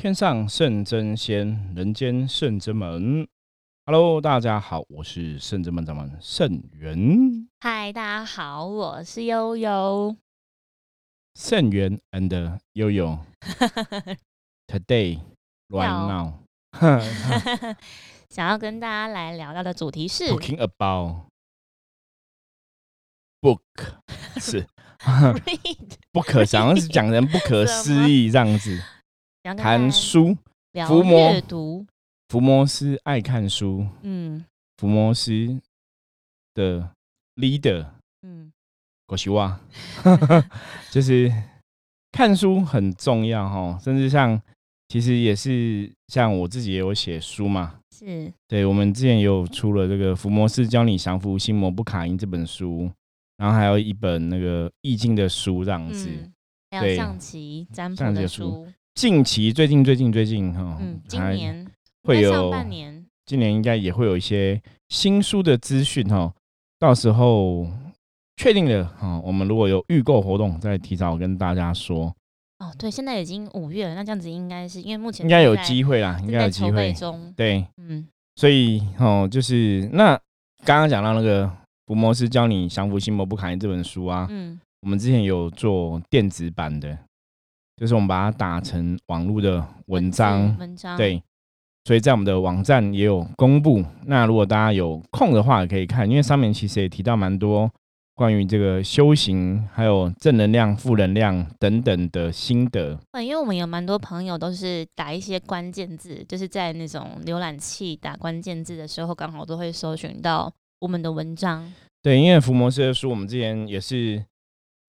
天上圣真仙，人间圣真门。Hello，大家好，我是圣真门掌门圣元。嗨，大家好，我是悠悠。圣元 and 悠悠，Today right now，想要跟大家来聊聊的主题是 talking about book 是 不可想要是讲人不可思议这样子。谈书，福摩阅读，福摩斯爱看书。嗯，福摩斯的 leader，嗯，国西哇，就是看书很重要哈。甚至像，其实也是像我自己也有写书嘛。是，对，我们之前有出了这个《福摩斯教你降服心魔不卡因》这本书，然后还有一本那个易经的书这样子，还有象棋占卜的书。近期最近最近最近哈，嗯，今年会有上半年，今年应该也会有一些新书的资讯哈。到时候确定了哈，我们如果有预购活动，再提早跟大家说。哦，对，现在已经五月了，那这样子应该是因为目前应该有机会啦，应该有机会中。对，嗯，所以哦，就是那刚刚讲到那个福摩斯教你降服心魔不卡因这本书啊，嗯，我们之前有做电子版的。就是我们把它打成网络的文章，文章对，所以在我们的网站也有公布。那如果大家有空的话，也可以看，因为上面其实也提到蛮多关于这个修行，还有正能量、负能量等等的心得。嗯，因为我们有蛮多朋友都是打一些关键字，就是在那种浏览器打关键字的时候，刚好都会搜寻到我们的文章。对，因为福摩斯的书，我们之前也是。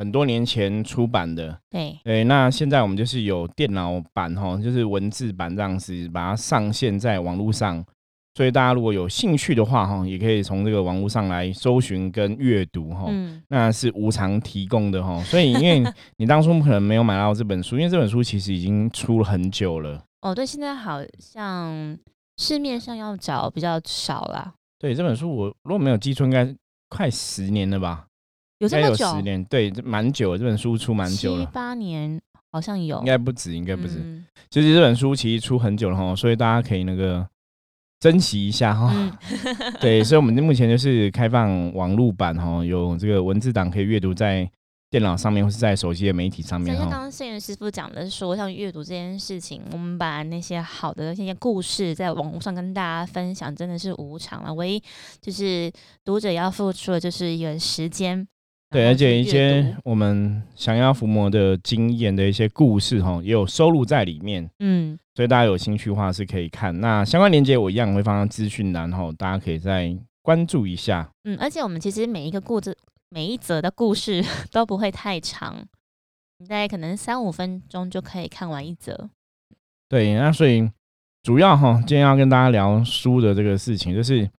很多年前出版的，对对，那现在我们就是有电脑版哈，就是文字版这样子，把它上线在网络上，所以大家如果有兴趣的话哈，也可以从这个网络上来搜寻跟阅读哈，嗯，那是无偿提供的哈，所以因为你当初可能没有买到这本书，因为这本书其实已经出了很久了。哦，对，现在好像市面上要找比较少啦。对，这本书我如果没有记错，应该快十年了吧。有这么久？十年，对，蛮久了。这本书出蛮久了，七八年好像有，应该不止，应该不止。就是这本书其实出很久了哈，所以大家可以那个珍惜一下哈。对，所以我们目前就是开放网络版哈，有这个文字档可以阅读在电脑上面或是在手机的媒体上面。像刚刚谢元师傅讲的说，像阅读这件事情，我们把那些好的那些故事在网络上跟大家分享，真的是无偿了。唯一就是读者要付出的就是一个时间。对，而且一些我们想要伏魔的经验的一些故事哈，也有收录在里面。嗯，所以大家有兴趣的话是可以看。那相关链接我一样会放在资讯栏后，大家可以再关注一下。嗯，而且我们其实每一个故事、每一则的故事都不会太长，你大概可能三五分钟就可以看完一则。对，那所以主要哈，今天要跟大家聊书的这个事情，就是。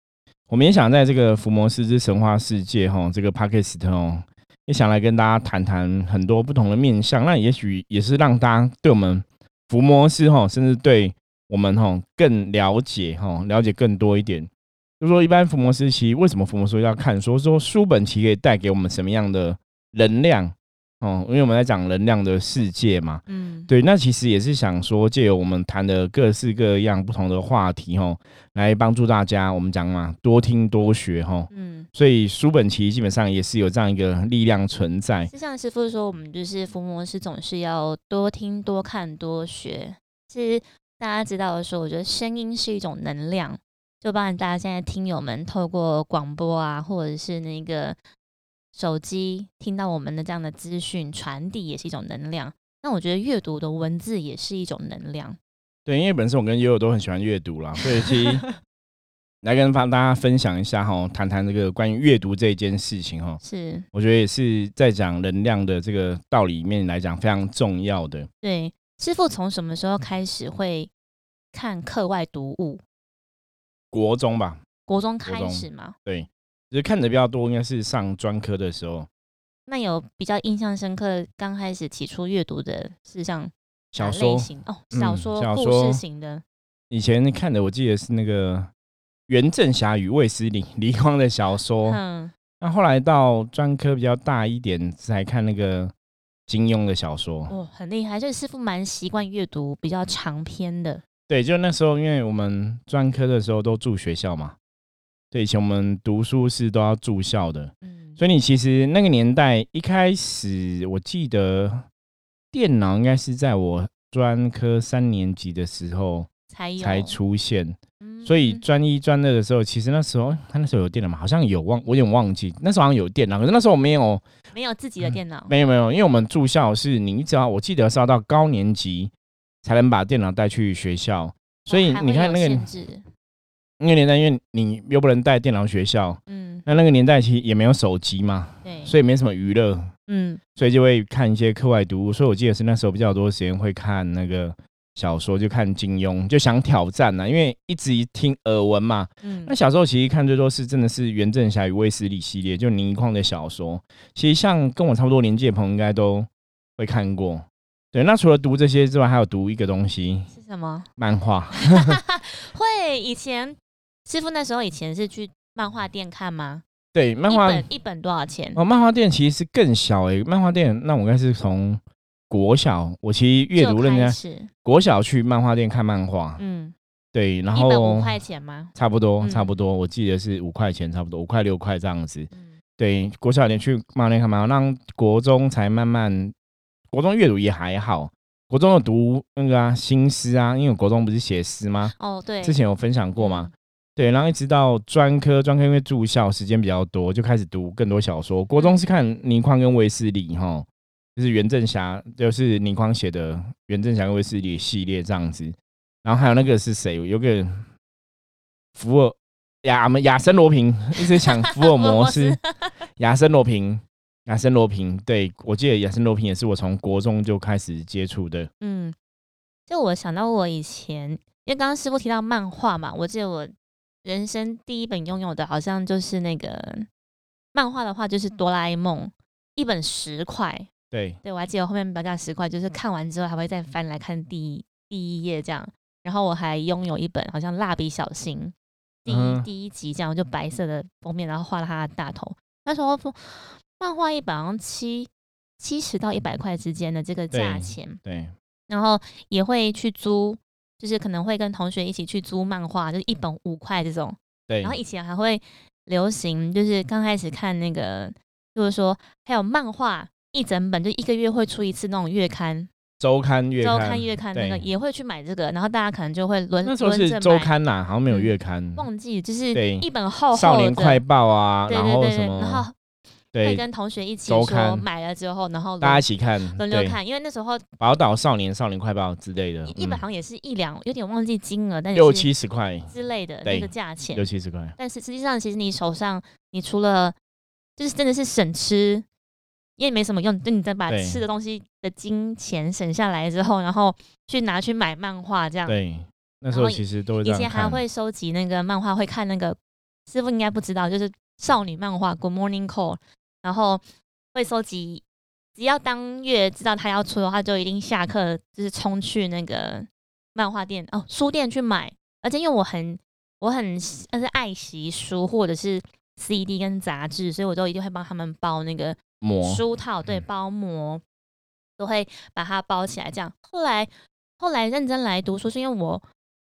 我们也想在这个福摩斯之神话世界哈，这个 podcast 哦，也想来跟大家谈谈很多不同的面向。那也许也是让大家对我们福摩斯哈，甚至对我们哈更了解哈，了解更多一点。就说一般福摩斯其实为什么福摩斯要看？说说书本其实可以带给我们什么样的能量？哦，因为我们在讲能量的世界嘛，嗯，对，那其实也是想说，借由我们谈的各式各样不同的话题，哈，来帮助大家。我们讲嘛，多听多学，哈，嗯，所以书本其实基本上也是有这样一个力量存在。就像师傅说，我们就是伏魔师，总是要多听、多看、多学。其实大家知道的时候，我觉得声音是一种能量，就包含大家现在听友们透过广播啊，或者是那个。手机听到我们的这样的资讯传递也是一种能量，那我觉得阅读的文字也是一种能量。对，因为本身我跟悠悠都很喜欢阅读啦，所以其实 来跟大家分享一下哈，谈谈这个关于阅读这件事情哈。是，我觉得也是在讲能量的这个道理面来讲非常重要的。对，师傅从什么时候开始会看课外读物？国中吧，国中开始吗？对。其实看的比较多，应该是上专科的时候。那有比较印象深刻，刚开始起初阅读的是像小说型哦，小说故事型的。以前看的，我记得是那个《袁振霞与卫斯理》黎光的小说。嗯。那后来到专科比较大一点，才看那个金庸的小说。哦，很厉害，就是师傅蛮习惯阅读比较长篇的。对，就那时候，因为我们专科的时候都住学校嘛，对，以前我们读书是都要住校的，嗯，所以你其实那个年代一开始，我记得电脑应该是在我专科三年级的时候才才出现，嗯所以专一专二的时候，其实那时候他那时候有电脑吗？好像有忘，我有点忘记，那时候好像有电脑，可是那时候我没有，没有自己的电脑，没有没有，因为我们住校是你只要我记得是要到高年级才能把电脑带去学校，所以你看那个那个年代，因为你又不能带电脑学校，嗯，那那个年代其实也没有手机嘛，对，所以没什么娱乐，嗯，所以就会看一些课外读物。所以我记得是那时候比较多时间会看那个小说，就看金庸，就想挑战啊，因为一直一听耳闻嘛。嗯那小时候其实看最多是真的是袁振侠与卫斯理系列，就倪匡的小说。其实像跟我差不多年纪的朋友应该都会看过。对，那除了读这些之外，还有读一个东西，是什么？漫画。会以前师傅那时候以前是去漫画店看吗？对，漫一画本一本多少钱？哦，漫画店其实是更小诶、漫画店那我应该是从国小，我其实阅读就认真，开始，国小去漫画店看漫画，嗯，对，然后五块钱吗？差不多嗯差不多，我记得是五块钱，差不多五块六块这样子。嗯，对，国小点去漫画店看漫画，让国中才慢慢，国中阅读也还好，国中有读那个啊新诗啊，因为我国中不是写诗吗？哦，对，之前有分享过嘛？对，然后一直到专科，专科因为住校时间比较多，就开始读更多小说。国中是看倪匡跟卫斯理哈，就是袁振霞，就是倪匡写的袁振霞跟卫斯理系列这样子。然后还有那个是谁？有个福尔亚么亚森罗平，一直想 福尔摩斯，亚森罗平，亚森罗平。对我记得亚森罗平也是我从国中就开始接触的。嗯，就我想到我以前，因为刚刚师傅提到漫画嘛，我记得我人生第一本拥有的好像就是那个漫画的话，就是哆啦 A 梦，一本十块。对，对我还记得后面标价十块，就是看完之后还会再翻来看第一第一页这样。然后我还拥有一本好像蜡笔小新第一、嗯第一集这样，就白色的封面，然后画了他的大头。那时候说漫画一本好像七七十到一百块之间的这个价对钱。对，然后也会去租，就是可能会跟同学一起去租漫画，就是一本五块这种。对然后，以前还会流行，就是刚开始看那个，就是说还有漫画一整本，就一个月会出一次那种月刊、周刊月刊周刊刊月刊那个，也会去买这个，然后大家可能就会轮那时候是周刊呐，好像没有嗯月刊。忘记就是一本厚厚的少年快报啊，对然对对对，后什么，然后会对，跟同学一起说买了之后，然后大家一起看，轮流看，因为那时候宝岛少年、少年快报之类的，嗯一一本好像也是一两，有点忘记金额，但是六七十块，之类的那个价钱六。七十块，但是实际上，其实你手上，你除了就是真的是省吃，因为没什么用，就你再把吃的东西的金钱省下来之后，然后去拿去买漫画这样。对，那时候其实都以前还，会收集那个漫画，会看那个师傅应该不知道，就是少女漫画《Good Morning Call》，然后会收集。只要当月知道他要出的话，就一定下课就是冲去那个漫画店哦书店去买。而且因为我很我很但是爱惜书或者是 CD 跟杂志，所以我都一定会帮他们包那个膜，书套，对，嗯包膜都会把它包起来。这样，后来后来认真来读书，是因为我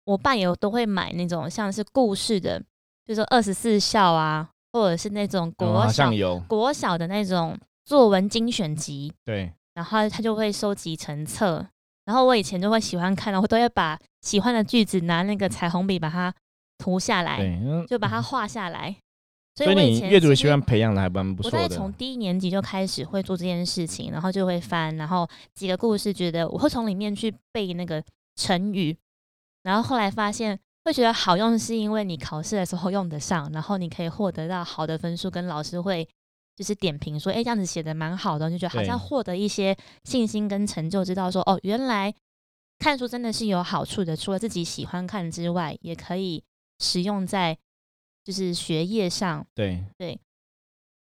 我爸也都会买那种像是故事的，就是说二十四孝啊，或者是那种哦国国小的那种作文精选集，对，然后他就会收集成册。然后我以前就会喜欢看，然后都会把喜欢的句子拿那个彩虹笔把它涂下来，就把它画下来。所所以你阅读习惯培养的还蛮不错的我大概从，第一年级就开始会做这件事情，然后就会翻，然后几个故事，觉得我会从里面去背那个成语，然后后来发现会觉得好用，是因为你考试的时候用得上，然后你可以获得到好的分数，跟老师会就是点评说，哎，这样子写的蛮好的，就觉得好像获得一些信心跟成就，知道说，哦，原来看书真的是有好处的，除了自己喜欢看之外，也可以使用在就是学业上。对对，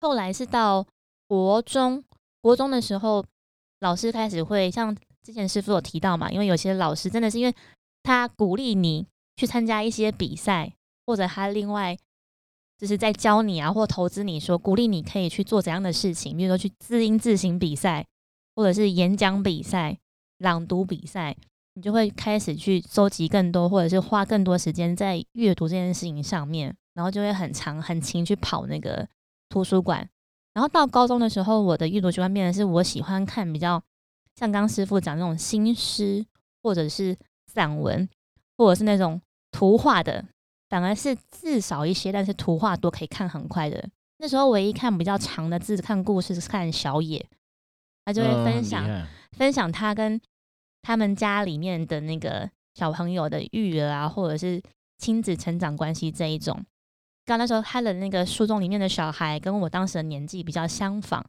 后来是到国中，国中的时候，老师开始会像之前师傅有提到嘛，因为有些老师真的是因为他鼓励你去参加一些比赛，或者他另外就是在教你啊，或投资你说鼓励你可以去做怎样的事情，比如说去自音自行比赛，或者是演讲比赛、朗读比赛，你就会开始去收集更多，或者是花更多时间在阅读这件事情上面，然后就会很长很勤去跑那个图书馆。然后到高中的时候，我的阅读习惯变得是我喜欢看比较像刚师傅讲那种新诗，或者是散文，或者是那种图画的，反而是字少一些，但是图画多，可以看很快的。那时候唯一看比较长的字看故事是看小野，他就会分享分享他跟他们家里面的那个小朋友的育儿啊，或者是亲子成长关系这一种。刚那时候他的那个书中里面的小孩跟我当时的年纪比较相仿，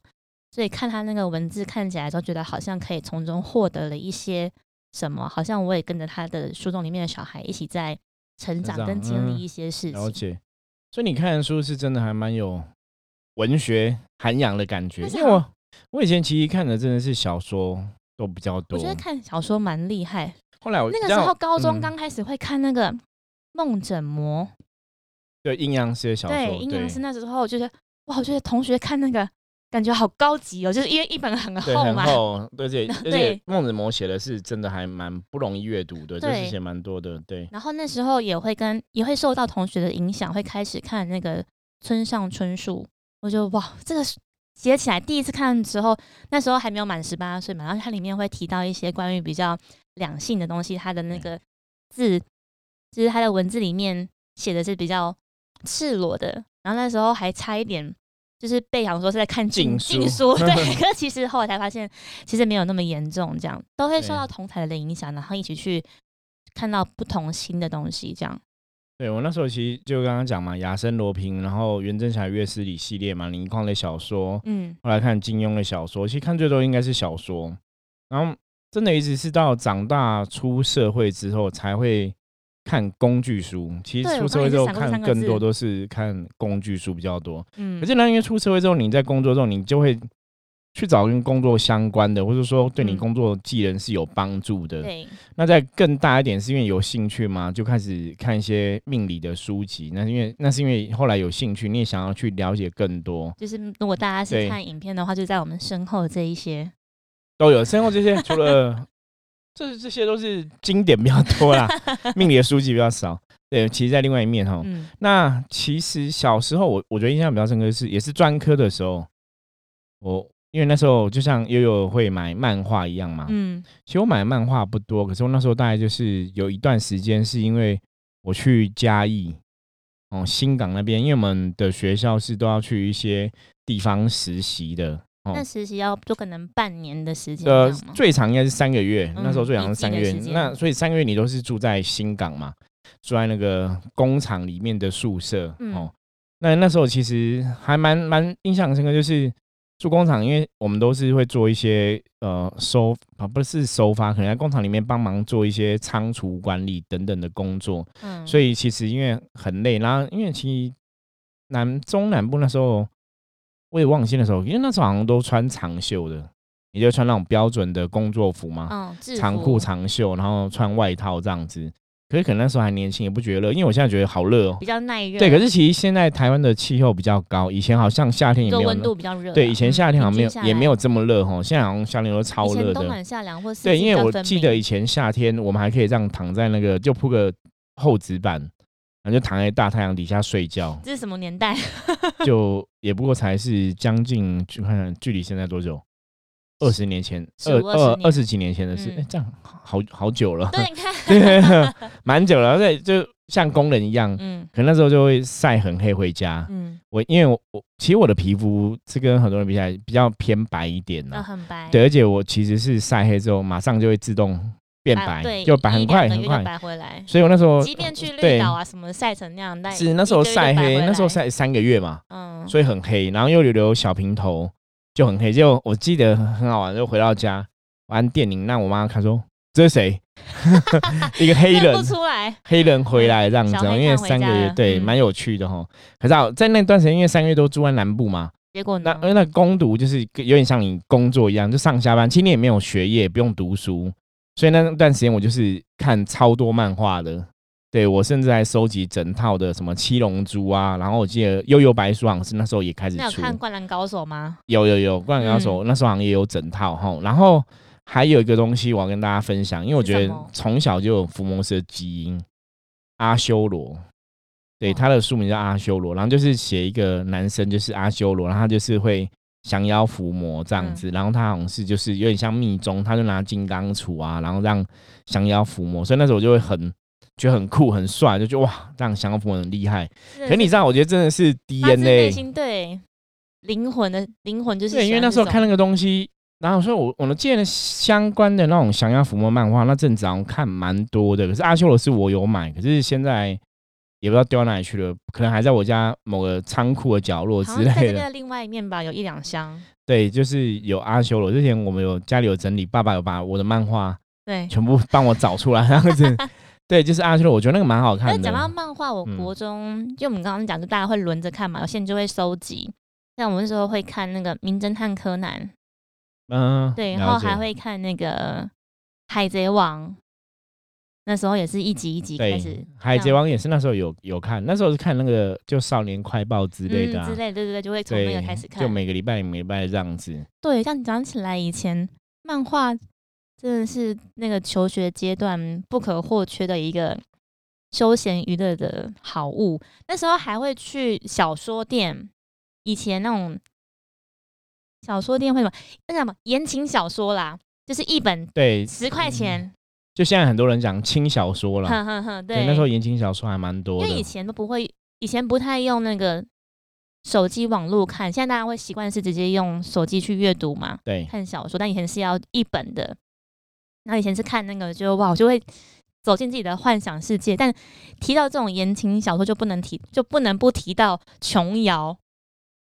所以看他那个文字看起来都觉得好像可以从中获得了一些什么，好像我也跟着他的书中里面的小孩一起在成长跟经历一些事情。了解，所以你看的书是真的还蛮有文学涵养的感觉。因为我我以前其实看的真的是小说都比较多，我觉得看小说蛮厉害。后来我那个时候高中刚开始会看那个《梦枕魔》。对阴阳师的小说，对阴阳师那时候就是哇，我觉得同学看那个感觉好高级哦，就是因为一本很厚嘛，很厚，对对，而且孟子模写的是真的还蛮不容易阅读的，就是写蛮多的，对。然后那时候也会跟也会受到同学的影响，会开始看那个村上春树，我就哇，这个写起来第一次看的时候，那时候还没有满十八岁嘛，然后它里面会提到一些关于比较两性的东西，它的那个字，就是它的文字里面写的是比较。赤裸的，然后那时候还差一点，就是被想说是在看禁禁书，对。可是其实后来才发现，其实没有那么严重，这样都会受到同台的影响，然后一起去看到不同新的东西，这样。对我那时候其实就刚刚讲嘛，亚森罗平，然后袁振霞月斯理系列嘛，林匡的小说，嗯，后来看金庸的小说，其实看最多应该是小说，然后真的一直是到长大出社会之后才会。看工具书，其实出社会之后看更多都是看工具书比较多。嗯，可是呢，因为出社会之后，你在工作中，你就会去找跟工作相关的，或者说对你工作技能是有帮助的。对。那再更大一点，是因为有兴趣嘛，就开始看一些命理的书籍。那是因为那是因为后来有兴趣，你也想要去了解更多。就是如果大家是看影片的话，就在我们身后这一些都有。身后这些除了。这这些都是经典比较多啦，命理的书籍比较少。对，其实，在另外一面哈，那其实小时候我我觉得印象比较深刻是，也是专科的时候，我因为那时候就像悠悠会买漫画一样嘛，嗯，其实我买漫画不多，可是我那时候大概就是有一段时间是因为我去嘉义哦新港那边，因为我们的学校是都要去一些地方实习的。那实习要就可能半年的时间，呃，最长应该是三个月。那时候最长是三个月，那所以三个月你都是住在新港嘛，住在那个工厂里面的宿舍哦。那那时候其实还蛮蛮印象深刻，就是住工厂，因为我们都是会做一些呃收啊，不是收发，可能在工厂里面帮忙做一些仓储管理等等的工作。嗯，所以其实因为很累，然后因为其实南中南部那时候。我也忘记的时候，因为那时候好像都穿长袖的，你就穿那种标准的工作服嘛，嗯，长裤长袖，然后穿外套这样子。可是可能那时候还年轻，也不觉得热，因为我现在觉得好热哦，比较耐热。对，可是其实现在台湾的气候比较高，以前好像夏天也没有温度比较热。对，以前夏天好像没有，也没有这么热哈。现在好像夏天都超热的。冬暖夏凉或对，因为我记得以前夏天我们还可以这样躺在那个，就铺个厚纸板。然后就躺在大太阳底下睡觉。这是什么年代？就也不过才是将近，去看看距离现在多久？二十年前，二二二十几年前的事。哎，这样好好久了。对，你 看，蛮久了。对，就像工人一样。嗯。可能那时候就会晒很黑回家。嗯。我因为我我其实我的皮肤是跟很多人比起来比较偏白一点的。很白。对，而且我其实是晒黑之后马上就会自动。变白，就白很快很快白回来，所以我那时候即便去绿岛啊什么晒成那样，但是那时候晒黑，那时候晒三个月嘛，嗯，所以很黑，然后又留留小平头，就很黑。就我记得很好玩，就回到家玩电影，那我妈她说这是谁？一个黑人，出来，黑人回来这样子，因为三个月对，蛮有趣的哈。可是啊，在那段时间，因为三个月都住在南部嘛，结果那因为那攻读就是有点像你工作一样，就上下班，其实你也没有学业，不用读书。所以那段时间我就是看超多漫画的，对我甚至还收集整套的什么七龙珠啊，然后我记得悠悠白书好像是那时候也开始出。那有看《灌篮高手》吗？有有有，《灌篮高手》那时候好像也有整套哈。然后还有一个东西我要跟大家分享，因为我觉得从小就有伏魔师的基因，阿修罗。对，他的书名叫阿修罗，然后就是写一个男生就是阿修罗，然后他就是会降妖伏魔这样子，然后他好像是就是有点像密宗，他就拿金刚杵啊，然后让降妖伏魔，所以那时候我就会很觉得很酷很帅，就觉得哇，这样降妖伏魔很厉害。可你知道，我觉得真的是 DNA，对灵魂的灵魂就是对，因为那时候看那个东西，然后所以我我记得相关的那种降妖伏魔漫画，那阵子好像看蛮多的，可是阿修罗是我有买，可是现在。也不知道丢到哪里去了，可能还在我家某个仓库的角落之类的。另外一面吧，有一两箱。对，就是有阿修罗。之前我们有家里有整理，爸爸有把我的漫画对全部帮我找出来，这样子。对，就是阿修罗，我觉得那个蛮好看的。讲到漫画，我国中就我们刚刚讲，就大家会轮着看嘛，有些人就会收集。像我们那时候会看那个《名侦探柯南》，嗯，对，然后还会看那个《海贼王》。那时候也是一集一集开始，《海贼王》也是那时候有有看，那时候是看那个就《少年快报》之类的，之类对对对，就会从那个开始看，就每个礼拜每礼拜这样子。对，像你讲起来，以前漫画真的是那个求学阶段不可或缺的一个休闲娱乐的好物。那时候还会去小说店，以前那种小说店会什么那什么言情小说啦，就是一本对十块钱。就现在很多人讲轻小说了，对，那时候言情小说还蛮多的。因为以前都不会，以前不太用那个手机网络看，现在大家会习惯是直接用手机去阅读嘛，对，看小说。但以前是要一本的，那以前是看那个，就哇，我就会走进自己的幻想世界。但提到这种言情小说，就不能提，就不能不提到琼瑶。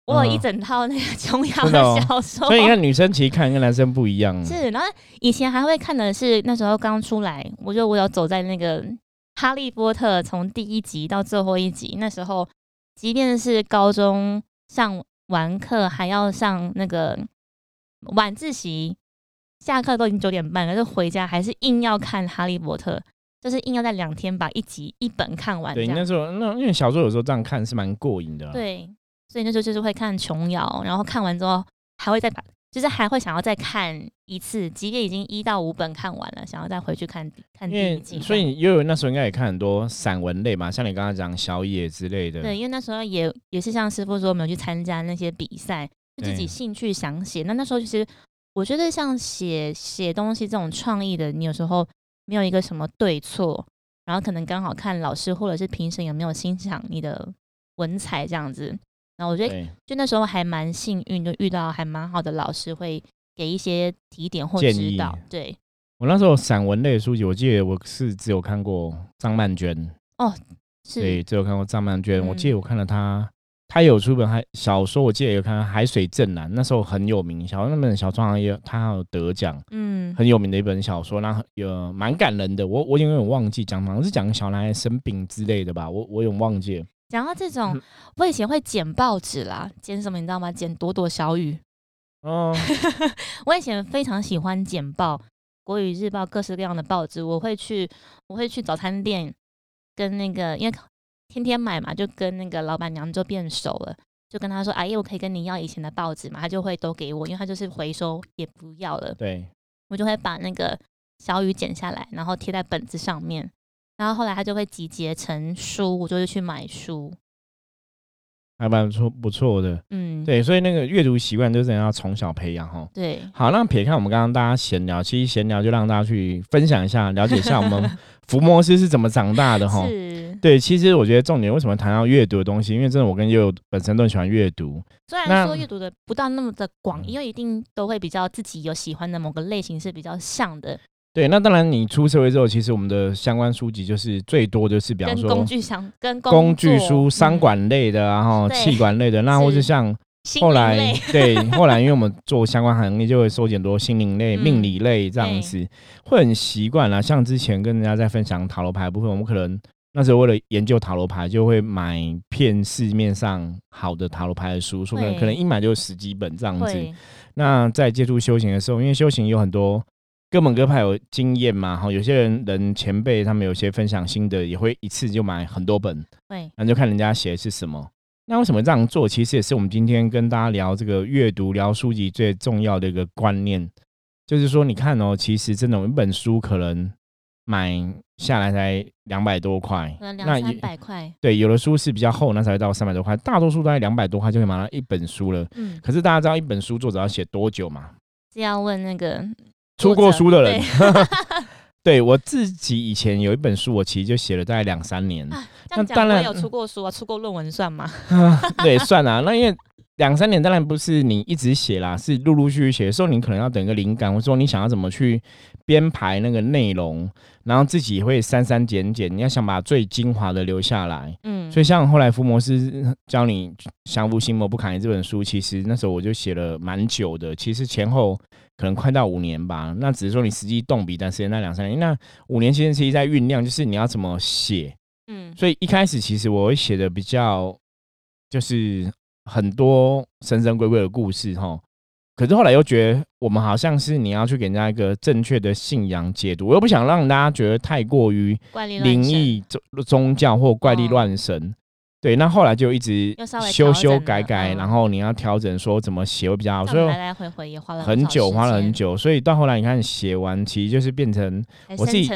我有一整套那个琼瑶的小说，所以你看女生其实看跟男生不一样。是，然后以前还会看的是那时候刚出来，我就我有走在那个《哈利波特》从第一集到最后一集，那时候即便是高中上完课还要上那个晚自习，下课都已经九点半了，就回家还是硬要看《哈利波特》，就是硬要在两天把一集一本看完。对，那时候那因为小说有时候这样看是蛮过瘾的。对。所以那时候就是会看琼瑶，然后看完之后还会再把，就是还会想要再看一次，即便已经一到五本看完了，想要再回去看看第一集。所以悠悠那时候应该也看很多散文类嘛，像你刚刚讲小野之类的。对，因为那时候也也是像师傅说，没有去参加那些比赛，自己兴趣想写。那那时候其实我觉得像写写东西这种创意的，你有时候没有一个什么对错，然后可能刚好看老师或者是评审有没有欣赏你的文采这样子。那我觉得，就那时候还蛮幸运，就遇到还蛮好的老师，会给一些提点或指导。对我那时候散文类书籍，我记得我是只有看过张曼娟哦，是，对，只有看过张曼娟。我记得我看了她，她有出本还小说，我记得有看《海水正蓝》，那时候很有名，小那本小说也有，她有得奖，嗯，很有名的一本小说，然后有蛮感人的。我我有点忘记讲，好像是讲小男孩生病之类的吧，我我有忘记了。讲到这种，我以前会剪报纸啦，剪什么你知道吗？剪朵朵小雨。哦，我以前非常喜欢剪报，国语日报各式各样的报纸。我会去，我会去早餐店，跟那个因为天天买嘛，就跟那个老板娘就变熟了，就跟他说：“阿姨，我可以跟你要以前的报纸嘛？”他就会都给我，因为他就是回收也不要了。对，我就会把那个小雨剪下来，然后贴在本子上面。然后后来他就会集结成书，我就会去买书，还蛮不错不错的。嗯，对，所以那个阅读习惯就是要从小培养哈。对，好，那撇开我们刚刚大家闲聊，其实闲聊就让大家去分享一下，了解一下我们 福摩斯是怎么长大的哈。是，对，其实我觉得重点为什么谈到阅读的东西，因为真的我跟悠悠本身都很喜欢阅读，虽然说阅读的不到那么的广，因为一定都会比较自己有喜欢的某个类型是比较像的。对，那当然，你出社会之后，其实我们的相关书籍就是最多就是，比方说工具箱跟工具书、商管类的，然后气管类的，那或是像 后来对后来，因为我们做相关行业，就会收很多心灵类、命理类这样子，会很习惯啦。像之前跟人家在分享塔罗牌部分，我们可能那时候为了研究塔罗牌，就会买片市面上好的塔罗牌的书，说可能可能一买就十几本这样子。那在接触修行的时候，因为修行有很多。各门各派有经验嘛，哈，有些人人前辈他们有些分享心得，也会一次就买很多本，对，那就看人家写的是什么。那为什么这样做？其实也是我们今天跟大家聊这个阅读、聊书籍最重要的一个观念，就是说，你看哦，其实真的一本书可能买下来才两百多块，可能两三百块。对，有的书是比较厚，那才会到三百多块。大多数都在两百多块就可以买到一本书了。嗯，可是大家知道一本书作者要写多久吗？是要问那个出过书的人。对我自己以前有一本书，我其实就写了大概两三年。那当然有出过书啊，出过论文算吗？对，算啊。那因为两三年当然不是你一直写啦，是陆陆续续写的时候，你可能要等一个灵感，或者说你想要怎么去编排那个内容，然后自己会删删减减，你要想把最精华的留下来。嗯，所以像后来福摩斯教你降服心魔不砍这本书，其实那时候我就写了蛮久的，其实前后。可能快到五年吧，那只是说你实际动笔，但时间那两三年，那五年其实其实在酝酿，就是你要怎么写，嗯，所以一开始其实我会写的比较，就是很多神神鬼鬼的故事哈，可是后来又觉得我们好像是你要去给人家一个正确的信仰解读，我又不想让大家觉得太过于灵异宗宗教或怪力乱神。对，那后来就一直修修改改，然后你要调整说怎么写会比较好，所以来来回回也花了很久，花了很久，所以到后来你看写完，其实就是变成我自己，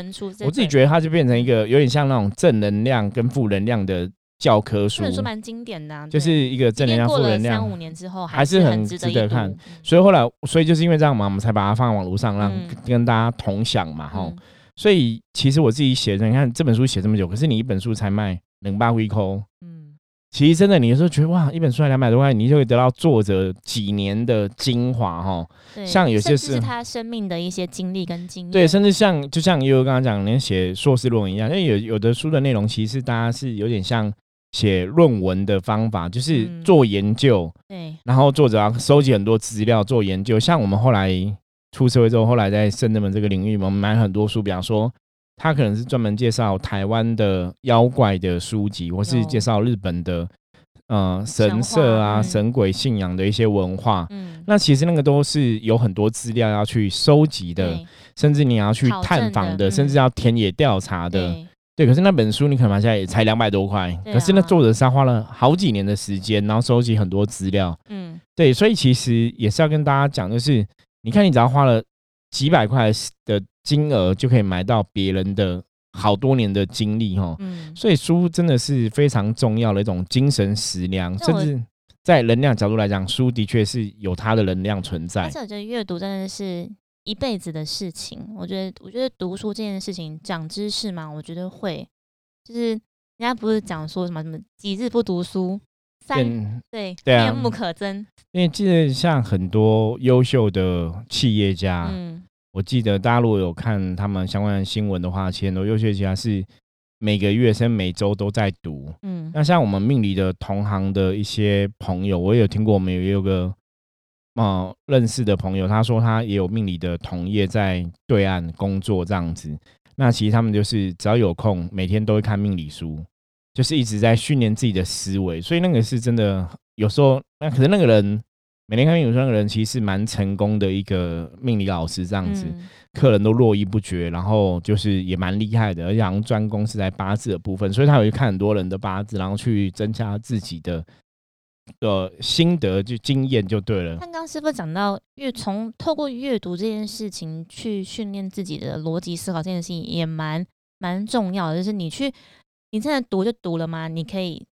我自己觉得它就变成一个有点像那种正能量跟负能量的教科书，书蛮经典的，就是一个正能量、负能量。三五年之后还是很值得看，所以后来，所以就是因为这样嘛，我们才把它放在网络上，让跟大家同享嘛，哈。所以其实我自己写的，你看这本书写这么久，可是你一本书才卖零八微扣，嗯。其实真的，你有时候觉得哇，一本书才两百多块，你就会得到作者几年的精华哈。像有些是他生命的一些经历跟经验。对，甚至像就像悠悠刚刚讲，连写硕士论文一样，因为有有的书的内容，其实大家是有点像写论文的方法，就是做研究。对。然后作者要收集很多资料做研究，像我们后来出社会之后，后来在圣人们这个领域，我们买很多书，比方说。他可能是专门介绍台湾的妖怪的书籍，或是介绍日本的呃神社啊、神鬼信仰的一些文化。嗯，那其实那个都是有很多资料要去收集的，甚至你要去探访的，甚至要田野调查的。对，可是那本书你可能买下来也才两百多块，可是那作者是花了好几年的时间，然后收集很多资料。嗯，对，所以其实也是要跟大家讲，就是你看，你只要花了几百块的。金额就可以买到别人的好多年的经历哈，嗯，所以书真的是非常重要的一种精神食粮，甚至在能量角度来讲，书的确是有它的能量存在。而且我觉得阅读真的是一辈子的事情。我觉得，我觉得读书这件事情长知识嘛，我觉得会，就是人家不是讲说什么什么几日不读书，三对对面目可憎。因为记得像很多优秀的企业家，嗯。我记得大家如果有看他们相关的新闻的话，其实很多优秀家是每个月甚至每周都在读。嗯，那像我们命理的同行的一些朋友，我也有听过，我们也有个呃认识的朋友，他说他也有命理的同业在对岸工作这样子。那其实他们就是只要有空，每天都会看命理书，就是一直在训练自己的思维。所以那个是真的，有时候那可是那个人。每天看命理书的人，其实蛮成功的一个命理老师，这样子，客人都络绎不绝，然后就是也蛮厉害的，而且好像专攻是在八字的部分，所以他有去看很多人的八字，然后去增加自己的呃心得，就经验就对了。刚刚师傅讲到阅从透过阅读这件事情去训练自己的逻辑思考，这件事情也蛮蛮重要的。就是你去，你真的读就读了吗？你可以。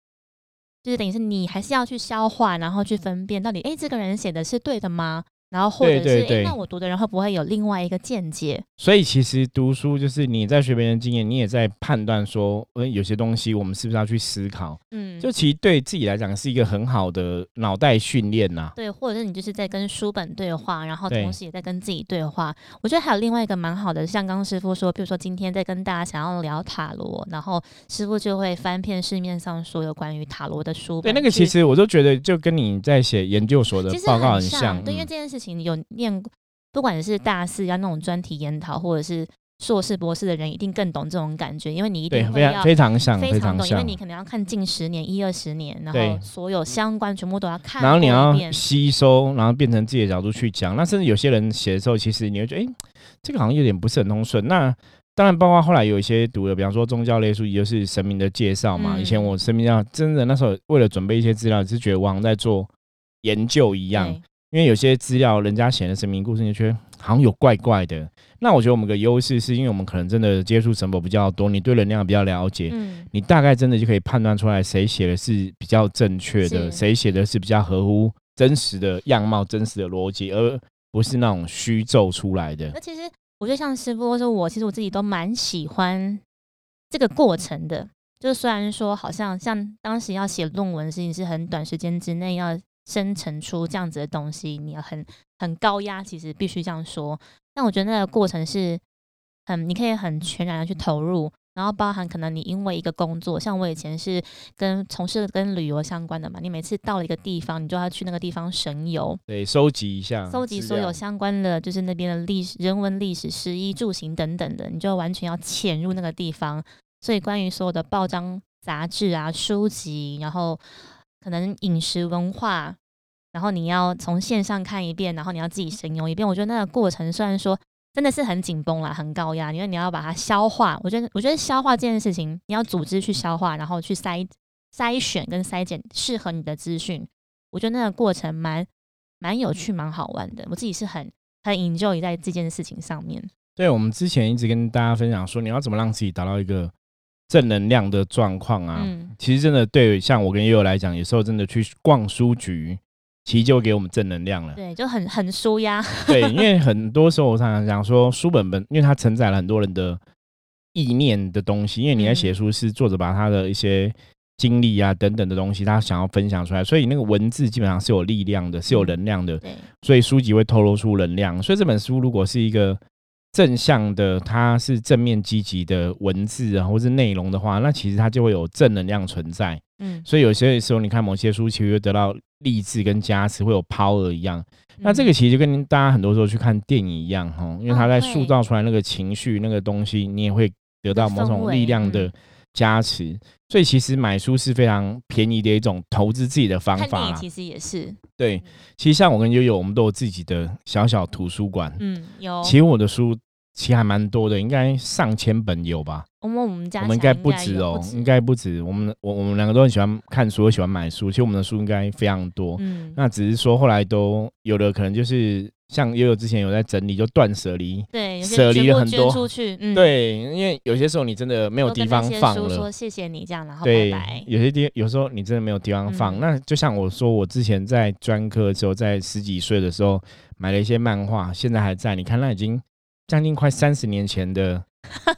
就是等于是你还是要去消化，然后去分辨到底，哎，这个人写的是对的吗？然后或者是，那我读的人会不会有另外一个见解？所以其实读书就是你在学别人经验，你也在判断说，嗯，有些东西我们是不是要去思考？嗯，就其实对自己来讲是一个很好的脑袋训练呐。对，或者是你就是在跟书本对话，然后同时也在跟自己对话。我觉得还有另外一个蛮好的，像刚师傅说，比如说今天在跟大家想要聊塔罗，然后师傅就会翻遍市面上所有关于塔罗的书。对，那个其实我都觉得就跟你在写研究所的报告很像。对，因为这件事。事情有念，不管是大四要那种专题研讨，或者是硕士博士的人，一定更懂这种感觉，因为你一定会要非常想非常懂，因为你可能要看近十年、一二十年，然后所有相关全部都要看，然后你要吸收，然后变成自己的角度去讲。那甚至有些人写的时候，其实你会觉得，哎，这个好像有点不是很通顺。那当然，包括后来有一些读的，比方说宗教类书籍，就是神明的介绍嘛。以前我神明要真的那时候为了准备一些资料，是觉得我好像在做研究一样。因为有些资料人家写的神明故事，你觉得好像有怪怪的。那我觉得我们个优势是因为我们可能真的接触神佛比较多，你对能量比较了解，嗯，你大概真的就可以判断出来谁写的是比较正确的，谁写的是比较合乎真实的样貌、真实的逻辑，而不是那种虚奏出来的。那其实。我觉得像师傅或者我，其实我自己都蛮喜欢这个过程的。就虽然说好像像当时要写论文，事情是很短时间之内要生成出这样子的东西，你要很很高压，其实必须这样说。但我觉得那个过程是很，你可以很全然的去投入。然后包含可能你因为一个工作，像我以前是跟从事跟旅游相关的嘛，你每次到了一个地方，你就要去那个地方神游，对，收集一下，收集所有相关的，就是那边的历史、人文、历史、食衣住行等等的，你就完全要潜入那个地方。所以关于所有的报章、杂志啊、书籍，然后可能饮食文化，然后你要从线上看一遍，然后你要自己神游一遍。我觉得那个过程虽然说。真的是很紧绷啦，很高压，因为你要把它消化。我觉得，我觉得消化这件事情，你要组织去消化，然后去筛筛选跟筛检适合你的资讯。我觉得那个过程蛮蛮有趣，蛮好玩的。我自己是很很 enjoy 在这件事情上面。对，我们之前一直跟大家分享说，你要怎么让自己达到一个正能量的状况啊？嗯，其实真的对，像我跟悠悠来讲，有时候真的去逛书局。其实就给我们正能量了，对，就很很舒压。对，因为很多时候我常常讲说，书本本，因为它承载了很多人的意念的东西。因为你在写书，是作者把他的一些经历啊等等的东西，他想要分享出来，所以那个文字基本上是有力量的，是有能量的。对，所以书籍会透露出能量。所以这本书如果是一个正向的，它是正面积极的文字啊，或是内容的话，那其实它就会有正能量存在。嗯，所以有些时候你看某些书，其实会得到。励志跟加持会有 power 一样，那这个其实就跟大家很多时候去看电影一样哈，因为它在塑造出来那个情绪那个东西，你也会得到某种力量的加持。所以其实买书是非常便宜的一种投资自己的方法。其实也是对，其实像我跟悠悠，我们都有自己的小小图书馆。嗯，有。其实我的书。其实还蛮多的，应该上千本有吧？我们我们家我们应该不止哦，应该不止。我们我我们两个都很喜欢看书，喜欢买书。其实我们的书应该非常多。嗯，那只是说后来都有的可能就是像悠悠之前有在整理，就断舍离，对，舍离了很多出去。嗯，对，因为有些时候你真的没有地方放了。说谢谢你这样，然后对，有些地有时候你真的没有地方放。那就像我说，我之前在专科的时候，在十几岁的时候买了一些漫画，现在还在。你看，那已经。将近快三十年前的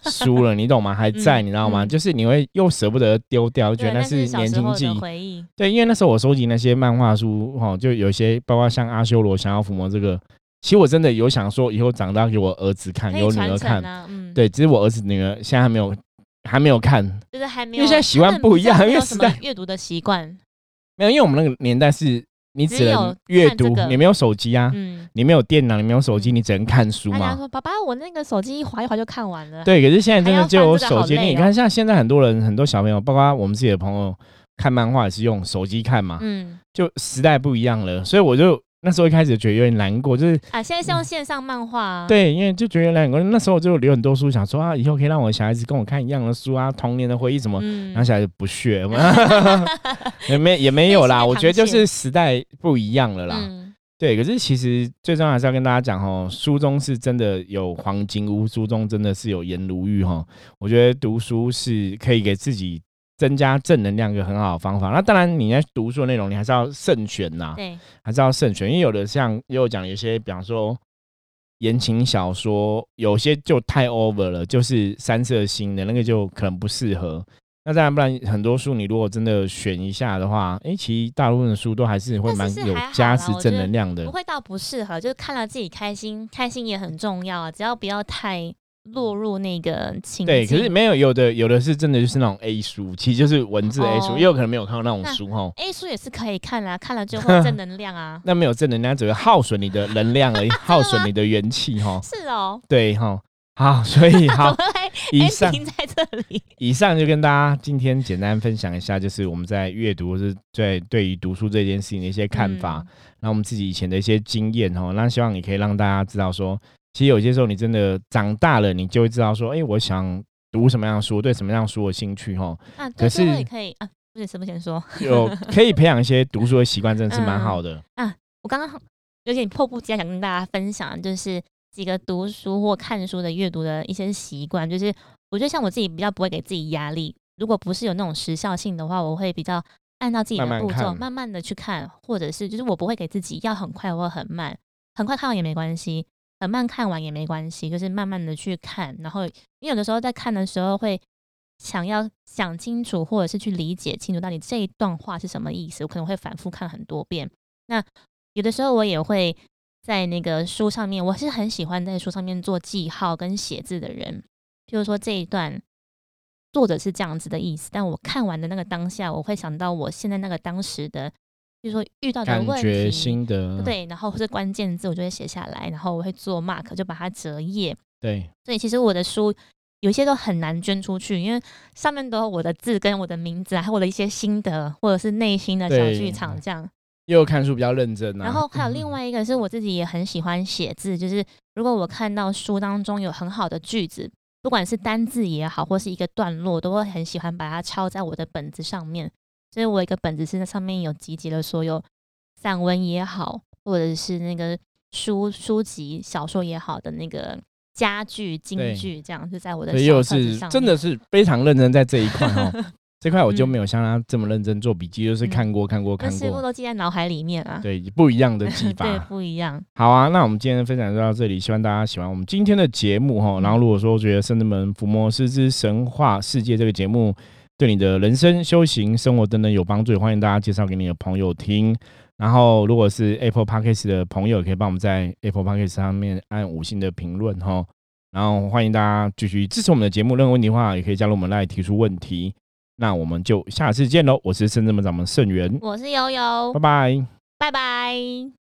书了，你懂吗？还在，你知道吗？就是你会又舍不得丢掉，觉得那是年轻记忆。对，因为那时候我收集那些漫画书，哈，就有些包括像阿修罗想要抚摸这个，其实我真的有想说，以后长大给我儿子看，给我女儿看。嗯，对，只是我儿子女儿现在还没有，还没有看，就是还没有，因为现在习惯不一样，因为时代阅读的习惯没有，因为我们那个年代是。你只能阅读，你没有手机啊，嗯，你没有电脑，你没有手机，你只能看书嘛。说：“爸爸，我那个手机一划一划就看完了。”对，可是现在真的就有手机。你看，像现在很多人，很多小朋友，包括我们自己的朋友，看漫画也是用手机看嘛。嗯，就时代不一样了，所以我就。那时候一开始觉得有点难过，就是啊，现在是用线上漫画。对，因为就觉得难过。那时候就留很多书，想说啊，以后可以让我小孩子跟我看一样的书啊，童年的回忆什么。然后小孩子不屑，也没也没有啦。我觉得就是时代不一样了啦。对，可是其实最重要还是要跟大家讲哦，书中是真的有黄金屋，书中真的是有颜如玉哈。我觉得读书是可以给自己。增加正能量一个很好的方法。那当然，你在读书的内容，你还是要慎选呐。对，还是要慎选，因为有的像又讲有些，比方说言情小说，有些就太 over 了，就是三色心的那个就可能不适合。那当然，不然很多书你如果真的选一下的话，哎，其实大部分的书都还是会蛮有加持正能量的。不会到不适合，就是看了自己开心，开心也很重要啊。只要不要太。落入那个情对，可是没有有的有的是真的就是那种 A 书，其实就是文字 A 书，也有可能没有看过那种书哈。A 书也是可以看啊，看了就会正 能量啊。那没有正能量，只会耗损你的能量而已，耗损你的元气哈。是哦，对哈，好，所以好，以上在这里，以上就跟大家今天简单分享一下，就是我们在阅读是在对于读书这件事情的一些看法，那我们自己以前的一些经验哈，那希望你可以让大家知道说。其实有些时候你真的长大了，你就会知道说，哎，我想读什么样的书，对什么样书有兴趣哈。啊，可是也可以啊，不是什么先说，有可以培养一些读书的习惯，真的是蛮好的啊。我刚刚有点迫不及待想跟大家分享，就是几个读书或看书的阅读的一些习惯。就是我觉得像我自己比较不会给自己压力，如果不是有那种时效性的话，我会比较按照自己的步骤慢慢的去看，或者是就是我不会给自己要很快或很慢，很快看完也没关系，很慢看完也没关系，就是慢慢的去看。然后你有的时候在看的时候会想要想清楚，或者是去理解清楚到底这一段话是什么意思，我可能会反复看很多遍。那有的时候我也会在那个书上面，我是很喜欢在书上面做记号跟写字的人。譬如说这一段作者是这样子的意思，但我看完的那个当下，我会想到我现在那个当时的，比如说遇到的问题、心得，对，然后或者关键字，我就会写下来，然后我会做 mark，就把它折页。对，所以其实我的书有些都很难捐出去，因为上面都有我的字跟我的名字，还有我的一些心得，或者是内心的小剧场这样。又看书比较认真啊。然后还有另外一个是我自己也很喜欢写字，就是如果我看到书当中有很好的句子，不管是单字也好，或是一个段落，都会很喜欢把它抄在我的本子上面。所以我一个本子是在上面有集结了所有散文也好，或者是那个书书籍、小说也好的那个家具、金句，这样就在我的小册子上。真的是非常认真在这一块哦。这块我就没有像他这么认真做笔记，就是看过看过看过，全部都记在脑海里面啊。对，不一样的记 法，对，不一样。好啊，那我们今天的分享就到这里，希望大家喜欢我们今天的节目哈。然后如果说觉得《圣子门伏魔师之神话世界》这个节目对你的人生、修行、生活等等有帮助，欢迎大家介绍给你的朋友听。然后如果是 Apple Podcast 的朋友，可以帮我们在 Apple Podcast 上面按五星的评论哈。然后欢迎大家继续支持我们的节目，任何问题的话也可以加入我们来提出问题。那我们就下次见喽！我是深圳门掌门盛元，我是悠悠，拜拜，拜拜。